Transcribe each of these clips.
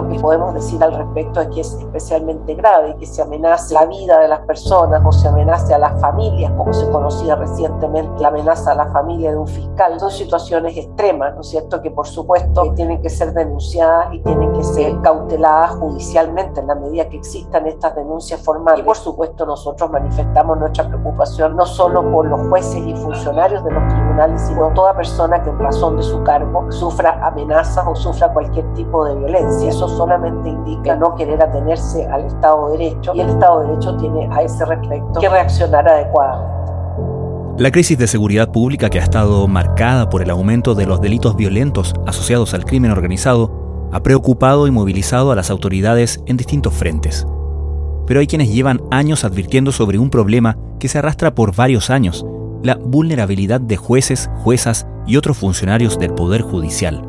lo que podemos decir al respecto es que es especialmente grave y que se amenace la vida de las personas o se amenace a las familias, como se conocía recientemente la amenaza a la familia de un fiscal. Son situaciones extremas, ¿no es cierto?, que por supuesto tienen que ser denunciadas y tienen que ser cauteladas judicialmente en la medida que existan estas denuncias formales. Y por supuesto nosotros manifestamos nuestra preocupación no solo por los jueces y funcionarios de los tribunales, sino toda persona que en razón de su cargo sufra amenazas o sufra cualquier tipo de violencia. Eso solamente indica no querer atenerse al Estado de Derecho y el Estado de Derecho tiene a ese respecto que reaccionar adecuadamente. La crisis de seguridad pública que ha estado marcada por el aumento de los delitos violentos asociados al crimen organizado ha preocupado y movilizado a las autoridades en distintos frentes. Pero hay quienes llevan años advirtiendo sobre un problema que se arrastra por varios años, la vulnerabilidad de jueces, juezas y otros funcionarios del Poder Judicial.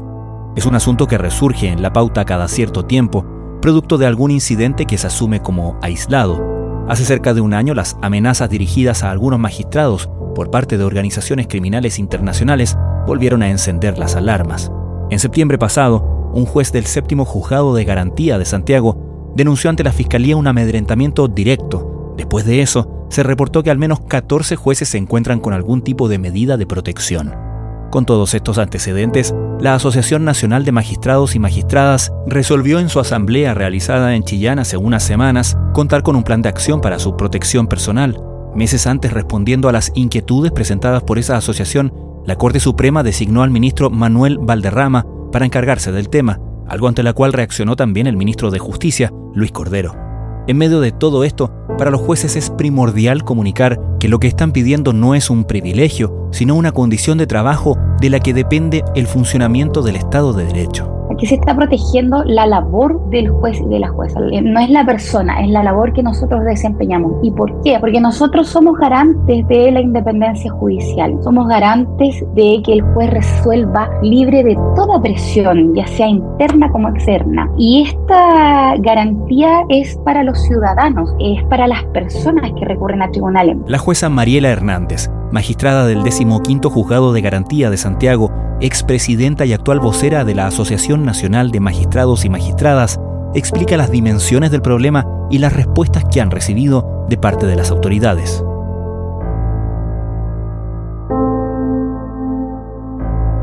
Es un asunto que resurge en la pauta cada cierto tiempo, producto de algún incidente que se asume como aislado. Hace cerca de un año las amenazas dirigidas a algunos magistrados por parte de organizaciones criminales internacionales volvieron a encender las alarmas. En septiembre pasado, un juez del séptimo juzgado de garantía de Santiago denunció ante la Fiscalía un amedrentamiento directo. Después de eso, se reportó que al menos 14 jueces se encuentran con algún tipo de medida de protección. Con todos estos antecedentes, la Asociación Nacional de Magistrados y Magistradas resolvió en su asamblea realizada en Chillán hace unas semanas contar con un plan de acción para su protección personal, Meses antes, respondiendo a las inquietudes presentadas por esa asociación, la Corte Suprema designó al ministro Manuel Valderrama para encargarse del tema, algo ante la cual reaccionó también el ministro de Justicia, Luis Cordero. En medio de todo esto, para los jueces es primordial comunicar que lo que están pidiendo no es un privilegio, sino una condición de trabajo de la que depende el funcionamiento del Estado de Derecho. Aquí se está protegiendo la labor del juez y de la jueza. Eh, no es la persona, es la labor que nosotros desempeñamos. ¿Y por qué? Porque nosotros somos garantes de la independencia judicial. Somos garantes de que el juez resuelva libre de toda presión, ya sea interna como externa. Y esta garantía es para los ciudadanos, es para las personas que recurren a tribunales. La jueza Mariela Hernández magistrada del 15 Juzgado de Garantía de Santiago, expresidenta y actual vocera de la Asociación Nacional de Magistrados y Magistradas, explica las dimensiones del problema y las respuestas que han recibido de parte de las autoridades.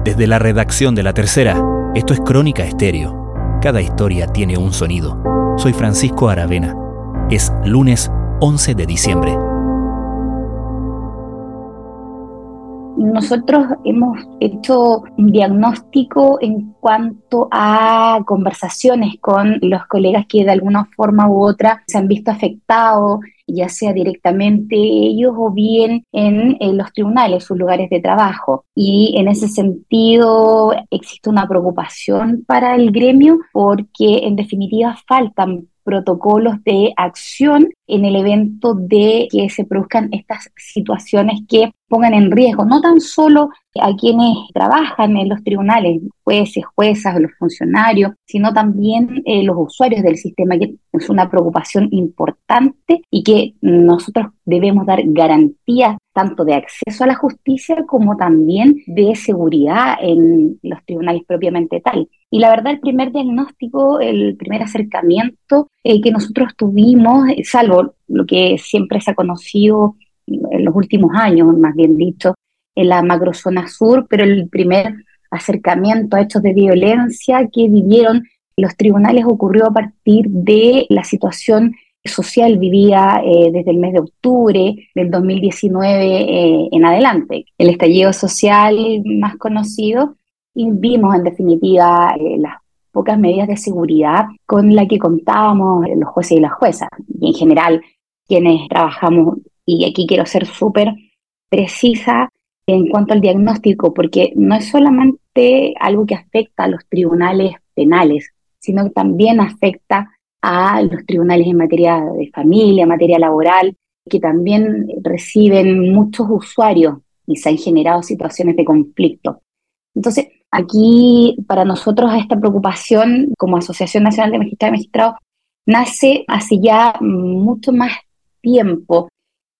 Desde la redacción de La Tercera, esto es Crónica Estéreo. Cada historia tiene un sonido. Soy Francisco Aravena. Es lunes 11 de diciembre. Nosotros hemos hecho un diagnóstico en cuanto a conversaciones con los colegas que de alguna forma u otra se han visto afectados, ya sea directamente ellos o bien en, los tribunales, sus lugares de trabajo. Y en ese sentido existe una preocupación para el gremio porque en definitiva faltan protocolos de acción en el evento de que se produzcan estas situaciones que pongan en riesgo no tan solo a quienes trabajan en los tribunales, jueces, juezas, los funcionarios, sino también eh, los usuarios del sistema, que es una preocupación importante y que nosotros debemos dar garantías tanto de acceso a la justicia como también de seguridad en los tribunales propiamente tal. Y la verdad, el primer diagnóstico, el primer acercamiento eh, que nosotros tuvimos, salvo lo que siempre se ha conocido en los últimos años, más bien dicho, en la macrozona sur, pero el primer acercamiento a hechos de violencia que vivieron los tribunales ocurrió a partir de la situación social vivida eh, desde el mes de octubre del 2019 eh, en adelante. El estallido social más conocido y vimos en definitiva eh, las pocas medidas de seguridad con las que contábamos los jueces y las juezas y en general quienes trabajamos y aquí quiero ser súper precisa en cuanto al diagnóstico, porque no es solamente algo que afecta a los tribunales penales, sino que también afecta a los tribunales en materia de familia, materia laboral, que también reciben muchos usuarios y se han generado situaciones de conflicto. Entonces, aquí para nosotros esta preocupación como Asociación Nacional de Magistrados y Magistrados nace hace ya mucho más tiempo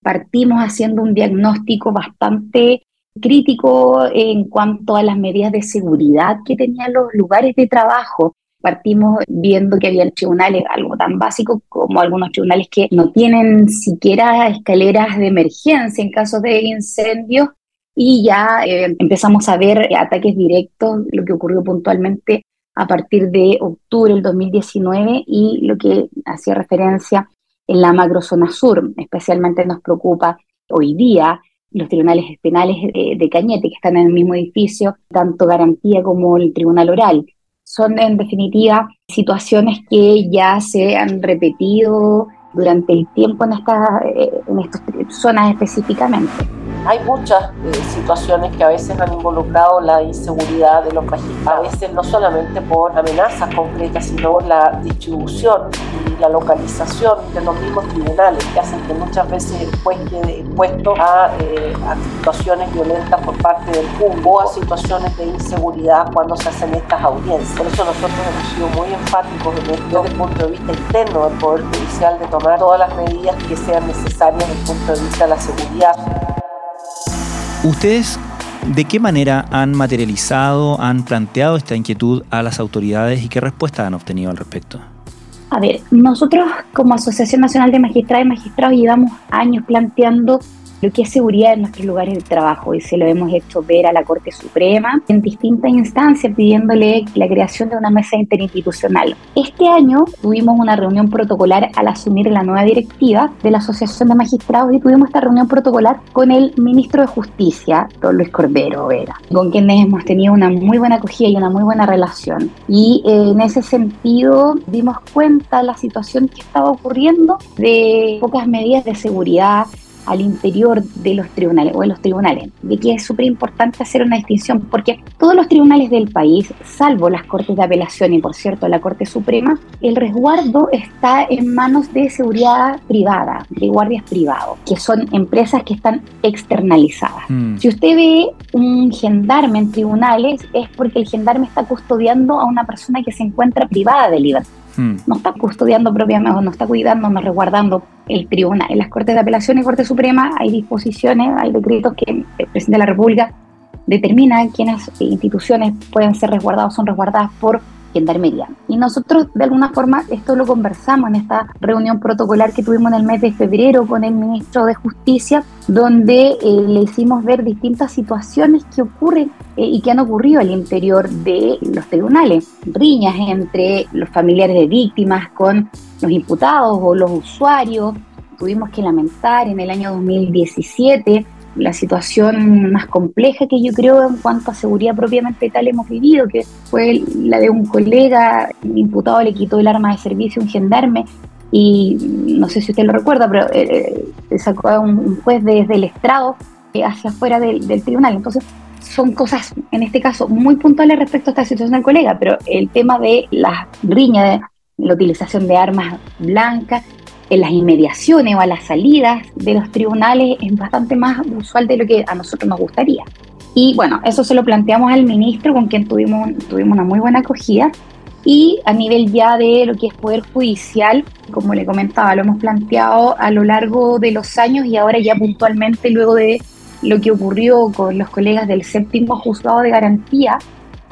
partimos haciendo un diagnóstico bastante crítico en cuanto a las medidas de seguridad que tenían los lugares de trabajo Partimos viendo que había tribunales, algo tan básico como algunos tribunales que no tienen siquiera escaleras de emergencia en caso de incendios y ya eh, empezamos a ver ataques directos, lo que ocurrió puntualmente a partir de octubre del 2019 y lo que hacía referencia en la macrozona sur. Especialmente nos preocupa hoy día los tribunales penales de, Cañete, que están en el mismo edificio, tanto garantía como el tribunal oral. Son en definitiva situaciones que ya se han repetido durante el tiempo en, eh, en estas zonas específicamente. Hay muchas eh, situaciones que a veces han involucrado la inseguridad de los magistrados, a veces no solamente por amenazas concretas, sino la distribución y la localización de los mismos tribunales, que hacen que muchas veces el juez quede expuesto a, eh, a situaciones violentas por parte del público o a situaciones de inseguridad cuando se hacen estas audiencias. Por eso nosotros hemos sido muy enfáticos en esto desde el punto de vista interno del Poder Judicial de tomar todas las medidas que sean necesarias desde el punto de vista de la seguridad. ¿Ustedes de qué manera han materializado, han planteado esta inquietud a las autoridades y qué respuesta han obtenido al respecto? A ver, nosotros como Asociación Nacional de Magistrados y Magistrados llevamos años planteando lo que es seguridad en nuestros lugares de trabajo y se lo hemos hecho ver a la Corte Suprema en distintas instancias pidiéndole la creación de una mesa interinstitucional. Este año tuvimos una reunión protocolar al asumir la nueva directiva de la Asociación de Magistrados y tuvimos esta reunión protocolar con el ministro de Justicia, don Luis Corbero Vera, con quienes hemos tenido una muy buena acogida y una muy buena relación. Y eh, en ese sentido dimos cuenta de la situación que estaba ocurriendo de pocas medidas de seguridad al interior de los tribunales o en los tribunales, de que es súper importante hacer una distinción, porque todos los tribunales del país, salvo las Cortes de Apelación y por cierto la Corte Suprema, el resguardo está en manos de seguridad privada, de guardias privados, que son empresas que están externalizadas. Mm. Si usted ve un gendarme en tribunales, es porque el gendarme está custodiando a una persona que se encuentra privada de libertad. Hmm. No está custodiando propiamente, no está cuidando, no resguardando el tribunal. En las Cortes de Apelación y Corte Suprema hay disposiciones, hay decretos que el presidente de la República determina quiénes instituciones pueden ser resguardadas son resguardadas por gendarmería. Y nosotros de alguna forma esto lo conversamos en esta reunión protocolar que tuvimos en el mes de febrero con el ministro de Justicia, donde eh, le hicimos ver distintas situaciones que ocurren eh, y que han ocurrido al interior de los tribunales. Riñas entre los familiares de víctimas con los imputados o los usuarios. Tuvimos que lamentar en el año 2017 la situación más compleja que yo creo en cuanto a seguridad propiamente tal hemos vivido, que fue la de un colega, un imputado le quitó el arma de servicio a un gendarme y no sé si usted lo recuerda, pero eh, eh sacó a un, juez desde el estrado eh, hacia afuera del, del, tribunal. Entonces, son cosas, en este caso, muy puntuales respecto a esta situación del colega, pero el tema de la riña, de la utilización de armas blancas en las inmediaciones o a las salidas de los tribunales es bastante más usual de lo que a nosotros nos gustaría. Y bueno, eso se lo planteamos al ministro con quien tuvimos, tuvimos una muy buena acogida. Y a nivel ya de lo que es Poder Judicial, como le comentaba, lo hemos planteado a lo largo de los años y ahora ya puntualmente luego de lo que ocurrió con los colegas del séptimo juzgado de garantía,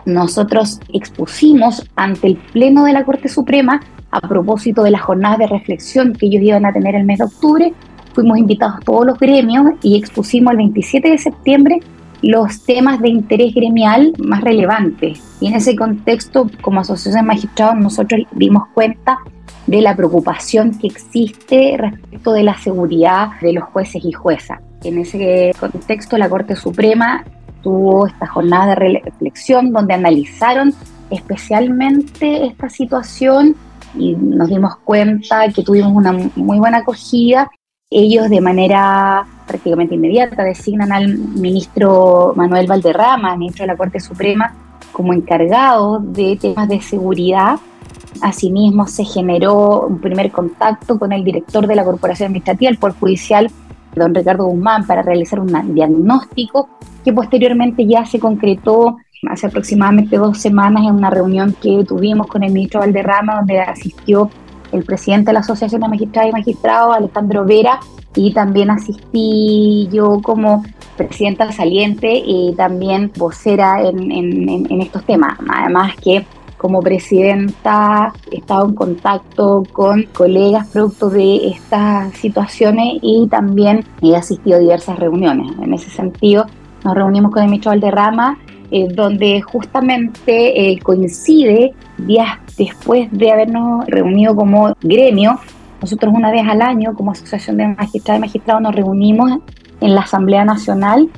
nosotros expusimos ante el Pleno de la Corte Suprema a propósito de las jornadas de reflexión que ellos iban a tener el mes de octubre. Fuimos invitados todos los gremios y expusimos el 27 de septiembre los temas de interés gremial más relevantes. Y en ese contexto, como Asociación de Magistrados, nosotros dimos cuenta de la preocupación que existe respecto de la seguridad de los jueces y juezas. En ese contexto, la Corte Suprema tuvo esta jornada de reflexión donde analizaron especialmente esta situación y nos dimos cuenta que tuvimos una muy buena acogida. Ellos de manera prácticamente inmediata designan al ministro Manuel Valderrama, ministro de la Corte Suprema, como encargado de temas de seguridad. Asimismo, se generó un primer contacto con el director de la Corporación Administrativa, el Poder Judicial, don Ricardo Guzmán, para realizar un diagnóstico que posteriormente ya se concretó hace aproximadamente dos semanas en una reunión que tuvimos con el ministro Valderrama, donde asistió el presidente de la Asociación de Magistrados y Magistrados, Alejandro Vera, y también asistí yo como presidenta saliente y también vocera en, estos temas. Además que como presidenta he estado en contacto con colegas producto de estas situaciones y también he asistido a diversas reuniones. En ese sentido, nos reunimos con el ministro Valderrama, eh, donde justamente eh, coincide días después de habernos reunido como gremio. Nosotros una vez al año, como Asociación de Magistrados y Magistrados, nos reunimos en la Asamblea Nacional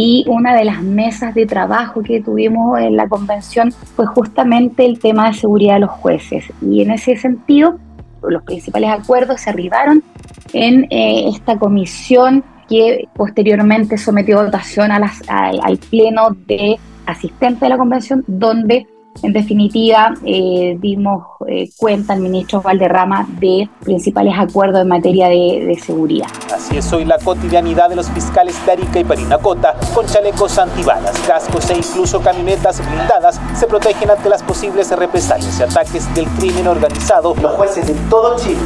y una de las mesas de trabajo que tuvimos en la convención fue justamente el tema de seguridad de los jueces. Y en ese sentido, los principales acuerdos se arribaron en eh, esta comisión que posteriormente sometió votación a al pleno de asistente de la convención, donde en definitiva, eh, dimos eh, cuenta al ministro Valderrama de principales acuerdos en materia de, seguridad. Así es hoy la cotidianidad de los fiscales de Arica y Parinacota, con chalecos antibalas, cascos e incluso camionetas blindadas, se protegen ante las posibles represalias y ataques del crimen organizado. Los jueces de todo Chile,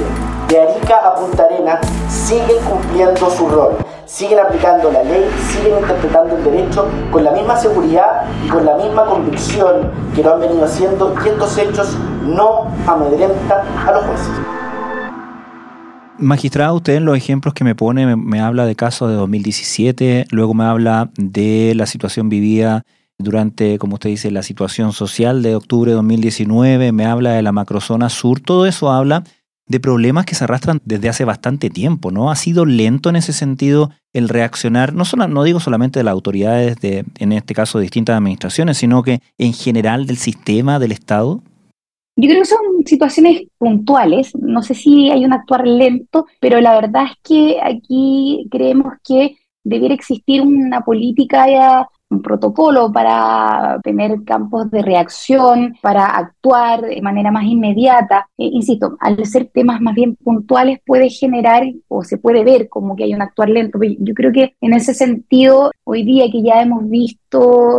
de Arica a Punta Arenas, siguen cumpliendo su rol siguen aplicando la ley, siguen interpretando el derecho con la misma seguridad y con la misma convicción que lo han venido haciendo y estos hechos no amedrentan a los jueces. Magistrado, usted en los ejemplos que me pone me, habla de casos de 2017, luego me habla de la situación vivida durante, como usted dice, la situación social de octubre de 2019, me habla de la macrozona sur, todo eso habla de problemas que se arrastran desde hace bastante tiempo, ¿no? Ha sido lento en ese sentido el reaccionar, no, solo, no digo solamente de las autoridades, de, en este caso de distintas administraciones, sino que en general del sistema, del Estado. Yo creo que son situaciones puntuales, no sé si hay un actuar lento, pero la verdad es que aquí creemos que debiera existir una política un protocolo para tener campos de reacción, para actuar de manera más inmediata. Eh, insisto, al ser temas más bien puntuales puede generar o se puede ver como que hay un actuar lento. Yo creo que en ese sentido, hoy día que ya hemos visto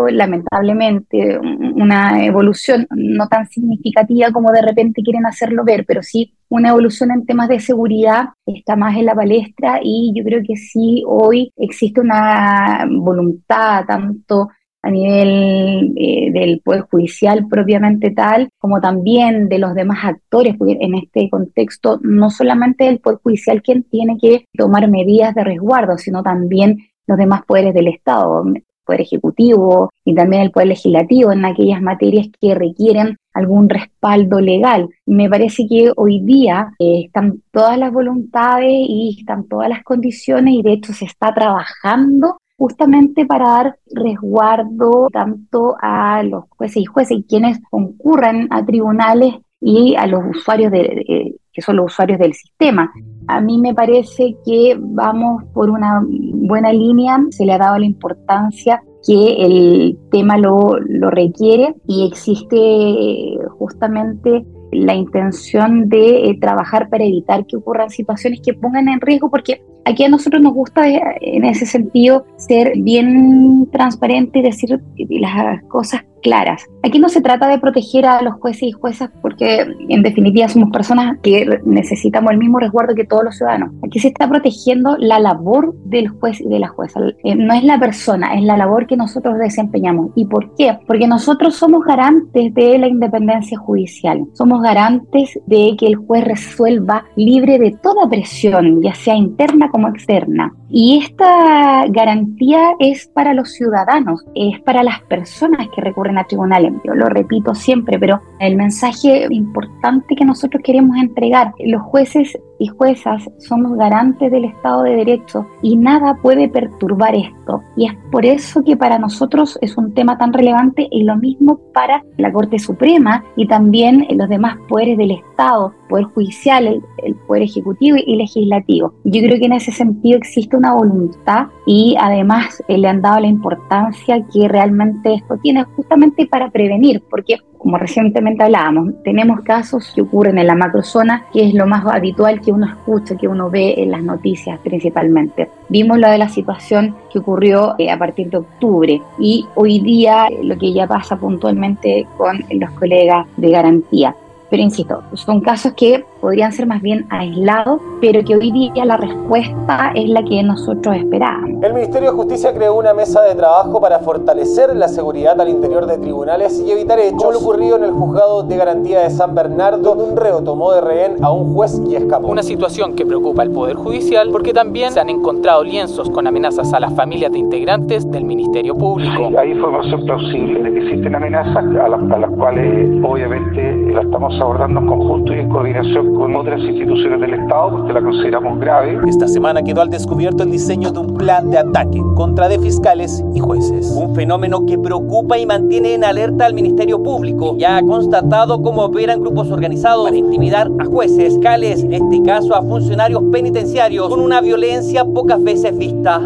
lamentablemente una evolución no tan significativa como de repente quieren hacerlo ver, pero sí una evolución en temas de seguridad está más en la palestra y yo creo que sí hoy existe una voluntad tanto a nivel eh, del Poder Judicial propiamente tal, como también de los demás actores, porque en este contexto no solamente el Poder Judicial quien tiene que tomar medidas de resguardo, sino también los demás poderes del Estado. Poder Ejecutivo y también el Poder Legislativo en aquellas materias que requieren algún respaldo legal. Me parece que hoy día eh, están todas las voluntades y están todas las condiciones y de hecho se está trabajando justamente para dar resguardo tanto a los jueces y jueces y quienes concurran a tribunales y a los usuarios de, que son los usuarios del sistema. A mí me parece que vamos por una buena línea, se le ha dado la importancia que el tema lo, lo requiere y existe justamente la intención de eh, trabajar para evitar que ocurran situaciones que pongan en riesgo, porque aquí a nosotros nos gusta eh, en ese sentido ser bien transparente y decir las cosas claras. Aquí no se trata de proteger a los jueces y juezas porque en definitiva somos personas que necesitamos el mismo resguardo que todos los ciudadanos. Aquí se está protegiendo la labor del juez y de la jueza. Eh, no es la persona, es la labor que nosotros desempeñamos. ¿Y por qué? Porque nosotros somos garantes de la independencia judicial. Somos garantes de que el juez resuelva libre de toda presión, ya sea interna como externa. Y esta garantía es para los ciudadanos, es para las personas que recurren a tribunales. Yo lo repito siempre, pero el mensaje importante que nosotros queremos entregar, los jueces y juezas somos garantes del Estado de Derecho y nada puede perturbar esto. Y es por eso que para nosotros es un tema tan relevante y lo mismo para la Corte Suprema y también los demás poderes del Estado, Poder Judicial, el, Poder Ejecutivo y Legislativo. Yo creo que en ese sentido existe una voluntad y además eh, le han dado la importancia que realmente esto tiene justamente para prevenir, porque como recientemente hablábamos, tenemos casos que ocurren en la macrozona, que es lo más habitual que uno escucha, que uno ve en las noticias principalmente. Vimos lo de la situación que ocurrió eh, a partir de octubre y hoy día eh, lo que ya pasa puntualmente con los colegas de garantía. Pero insisto, son casos que podrían ser más bien aislados, pero que hoy día la respuesta es la que nosotros esperábamos. El Ministerio de Justicia creó una mesa de trabajo para fortalecer la seguridad al interior de tribunales y evitar hechos como lo ocurrido en el juzgado de garantía de San Bernardo, donde un reo tomó de rehén a un juez y escapó. Una situación que preocupa al Poder Judicial porque también se han encontrado lienzos con amenazas a las familias de integrantes del Ministerio Público. hay información plausible de que existen amenazas a las, a las cuales obviamente la estamos abordando en conjunto y en coordinación con otras instituciones del Estado porque la consideramos grave. Esta semana quedó al descubierto el diseño de un plan de ataque contra de fiscales y jueces. Un fenómeno que preocupa y mantiene en alerta al Ministerio Público. Ya ha constatado cómo operan grupos organizados para intimidar a jueces, fiscales, en este caso a funcionarios penitenciarios, con una violencia pocas veces vista.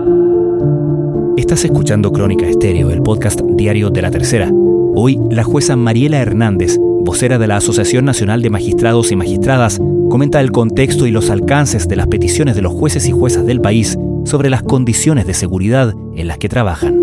Estás escuchando Crónica Estéreo, el podcast diario de la tercera. Hoy, la jueza Mariela Hernández, vocera de la Asociación Nacional de Magistrados y Magistradas, comenta el contexto y los alcances de las peticiones de los jueces y juezas del país sobre las condiciones de seguridad en las que trabajan.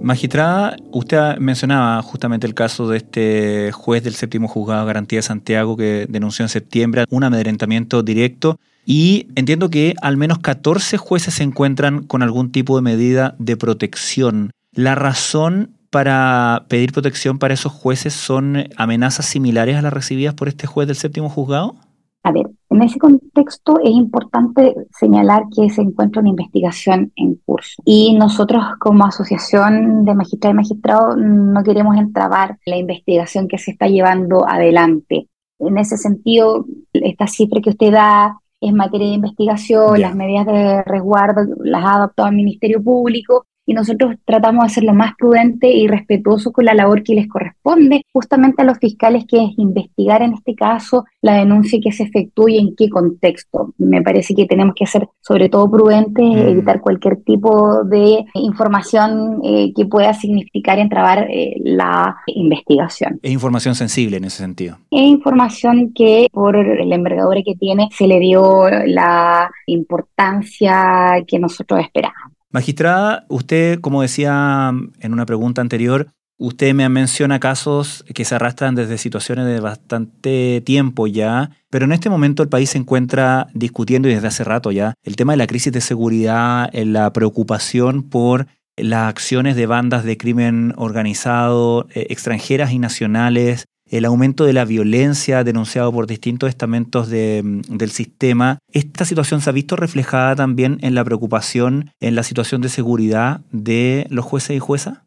Magistrada, usted mencionaba justamente el caso de este juez del séptimo juzgado de garantía de Santiago que denunció en septiembre un amedrentamiento directo y entiendo que al menos 14 jueces se encuentran con algún tipo de medida de protección. ¿La razón para pedir protección para esos jueces son amenazas similares a las recibidas por este juez del séptimo juzgado? A ver, en ese contexto es importante señalar que se encuentra una investigación en curso y nosotros como asociación de magistrados y magistrados no queremos entrabar la investigación que se está llevando adelante. En ese sentido, esta cifra que usted da es materia de investigación, las medidas de resguardo las ha adoptado el Ministerio Público y nosotros tratamos de ser lo más prudente y respetuoso con la labor que les corresponde justamente a los fiscales, que es investigar en este caso la denuncia que se efectúe y en qué contexto. Me parece que tenemos que ser sobre todo prudentes, mm. evitar cualquier tipo de información eh, que pueda significar entrabar eh, la investigación. Es información sensible en ese sentido. Es información que por la envergadura que tiene se le dio la importancia que nosotros esperábamos. Magistrada, usted, como decía en una pregunta anterior, usted me menciona casos que se arrastran desde situaciones de bastante tiempo ya, pero en este momento el país se encuentra discutiendo y desde hace rato ya el tema de la crisis de seguridad, la preocupación por las acciones de bandas de crimen organizado eh, extranjeras y nacionales el aumento de la violencia denunciado por distintos estamentos mm, del sistema. ¿Esta situación se ha visto reflejada también en la preocupación, en la situación de seguridad de los jueces y juezas?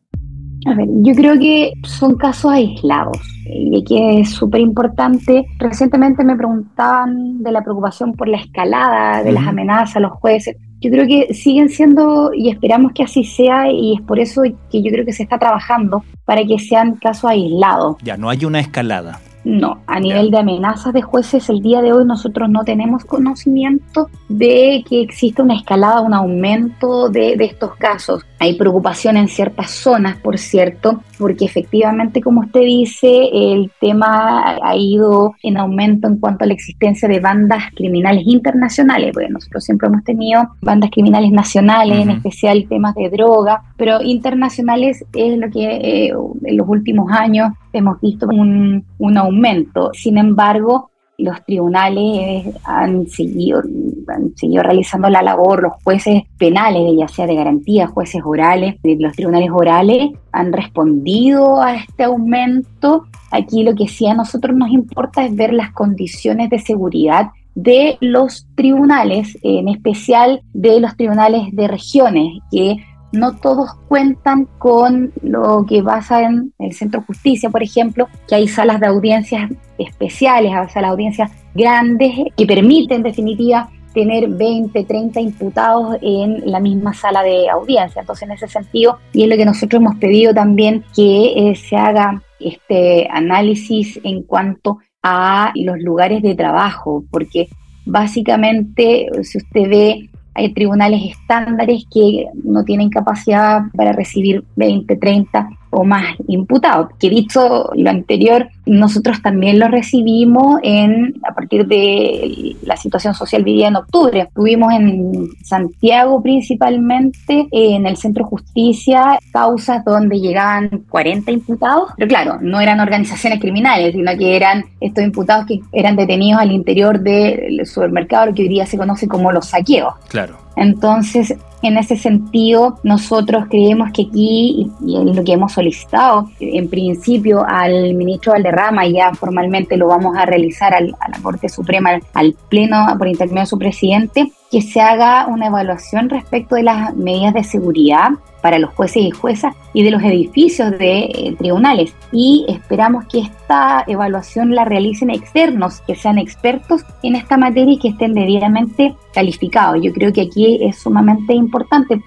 A ver, yo creo que son casos aislados y que es súper importante. Recientemente me preguntaban de la preocupación por la escalada de las amenazas a los jueces yo creo que siguen siendo y esperamos que así sea y es por eso que yo creo que se está trabajando para que sean casos aislados. Ya, no hay una escalada. No, a nivel de amenazas de jueces, el día de hoy nosotros no tenemos conocimiento de que exista una escalada, un aumento de, de, estos casos. Hay preocupación en ciertas zonas, por cierto, porque efectivamente, como usted dice, el tema ha ido en aumento en cuanto a la existencia de bandas criminales internacionales, porque nosotros siempre hemos tenido bandas criminales nacionales, en especial temas de droga, pero internacionales es lo que eh, en los últimos años hemos visto un, aumento. Sin embargo, los tribunales han seguido, han seguido realizando la labor, los jueces penales, ya sea de garantía, jueces orales, los tribunales orales han respondido a este aumento. Aquí lo que sí a nosotros nos importa es ver las condiciones de seguridad de los tribunales, en especial de los tribunales de regiones, que no todos cuentan con lo que pasa en el Centro de Justicia, por ejemplo, que hay salas de audiencias especiales, salas de audiencias grandes que permiten en definitiva tener 20, 30 imputados en la misma sala de audiencia. Entonces, en ese sentido, y es lo que nosotros hemos pedido también que eh, se haga este análisis en cuanto a los lugares de trabajo, porque básicamente, si usted ve hay tribunales estándares que no tienen capacidad para recibir 20, 30 o más imputados. Que dicho lo anterior, nosotros también lo recibimos en, a partir de la situación social vivida en octubre. Tuvimos en Santiago principalmente, en el Centro Justicia, causas donde llegaban 40 imputados, pero claro, no eran organizaciones criminales, sino que eran estos imputados que eran detenidos al interior del supermercado, lo que hoy día se conoce como los saqueos. Claro. Entonces, en ese sentido, nosotros creemos que aquí, y es lo que hemos solicitado, en principio al ministro Valderrama, ya formalmente lo vamos a realizar a la Corte Suprema, al Pleno por intermedio de su presidente, que se haga una evaluación respecto de las medidas de seguridad para los jueces y juezas y de los edificios de eh, tribunales. Y esperamos que esta evaluación la realicen externos, que sean expertos en esta materia y que estén debidamente calificados. Yo creo que aquí es sumamente importante.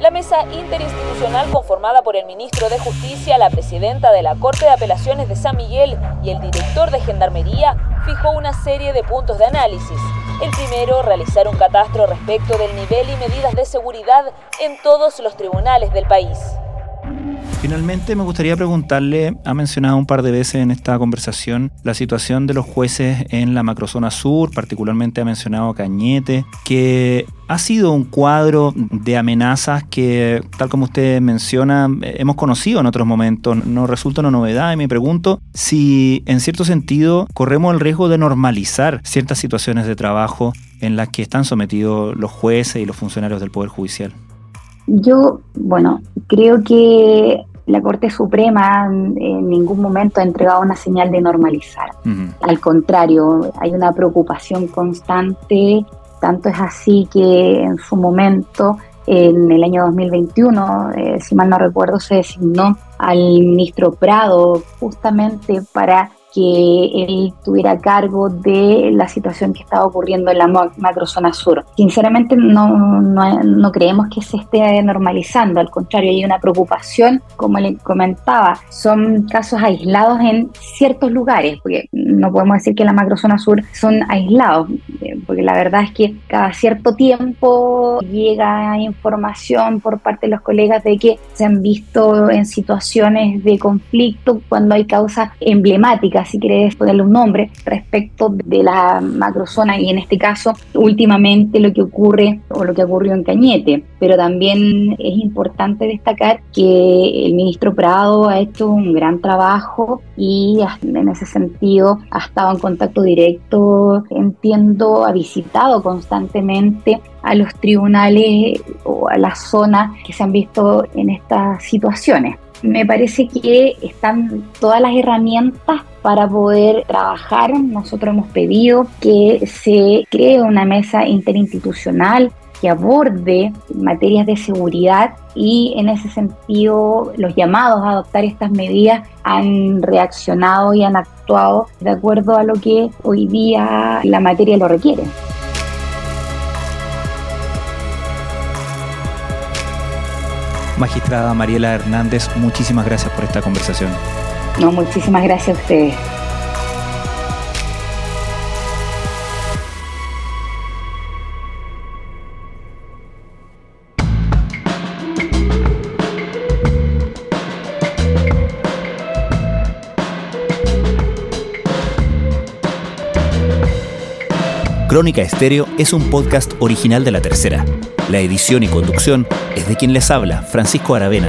La mesa interinstitucional conformada por el ministro de Justicia, la presidenta de la Corte de Apelaciones de San Miguel y el director de Gendarmería fijó una serie de puntos de análisis. El primero, realizar un catastro respecto del nivel y medidas de seguridad en todos los tribunales del país. Finalmente me gustaría preguntarle, ha mencionado un par de veces en esta conversación la situación de los jueces en la macrozona sur, particularmente ha mencionado Cañete, que ha sido un cuadro de amenazas que, tal como usted menciona, hemos conocido en otros momentos. No resulta una novedad y me pregunto si, en cierto sentido, corremos el riesgo de normalizar ciertas situaciones de trabajo en las que están sometidos los jueces y los funcionarios del Poder Judicial. Yo, bueno, creo que la Corte Suprema en ningún momento ha entregado una señal de normalizar. Al contrario, hay una preocupación constante, tanto es así que en su momento, en el año 2021, eh, si mal no recuerdo, se designó al ministro Prado justamente para que él tuviera cargo de la situación que estaba ocurriendo en la macrozona sur. Sinceramente no, no, creemos que se esté normalizando, al contrario, hay una preocupación, como le comentaba, son casos aislados en ciertos lugares, porque no podemos decir que la macrozona sur son aislados, eh, porque la verdad es que cada cierto tiempo llega información por parte de los colegas de que se han visto en situaciones de conflicto cuando hay causas emblemáticas si querés ponerle un nombre, respecto de la macrozona y en este caso últimamente lo que ocurre o lo que ocurrió en Cañete. Pero también es importante destacar que el ministro Prado ha hecho un gran trabajo y en ese sentido ha estado en contacto directo, entiendo, ha visitado constantemente a los tribunales o a las zonas que se han visto en estas situaciones me parece que están todas las herramientas para poder trabajar. Nosotros hemos pedido que se cree una mesa interinstitucional que aborde materias de seguridad y en ese sentido los llamados a adoptar estas medidas han reaccionado y han actuado de acuerdo a lo que hoy día la materia lo requiere. Magistrada Mariela Hernández, muchísimas gracias por esta conversación. No, muchísimas gracias a ustedes. Crónica Estéreo es un podcast original de La Tercera. La edición y conducción es de quien les habla, Francisco Aravena.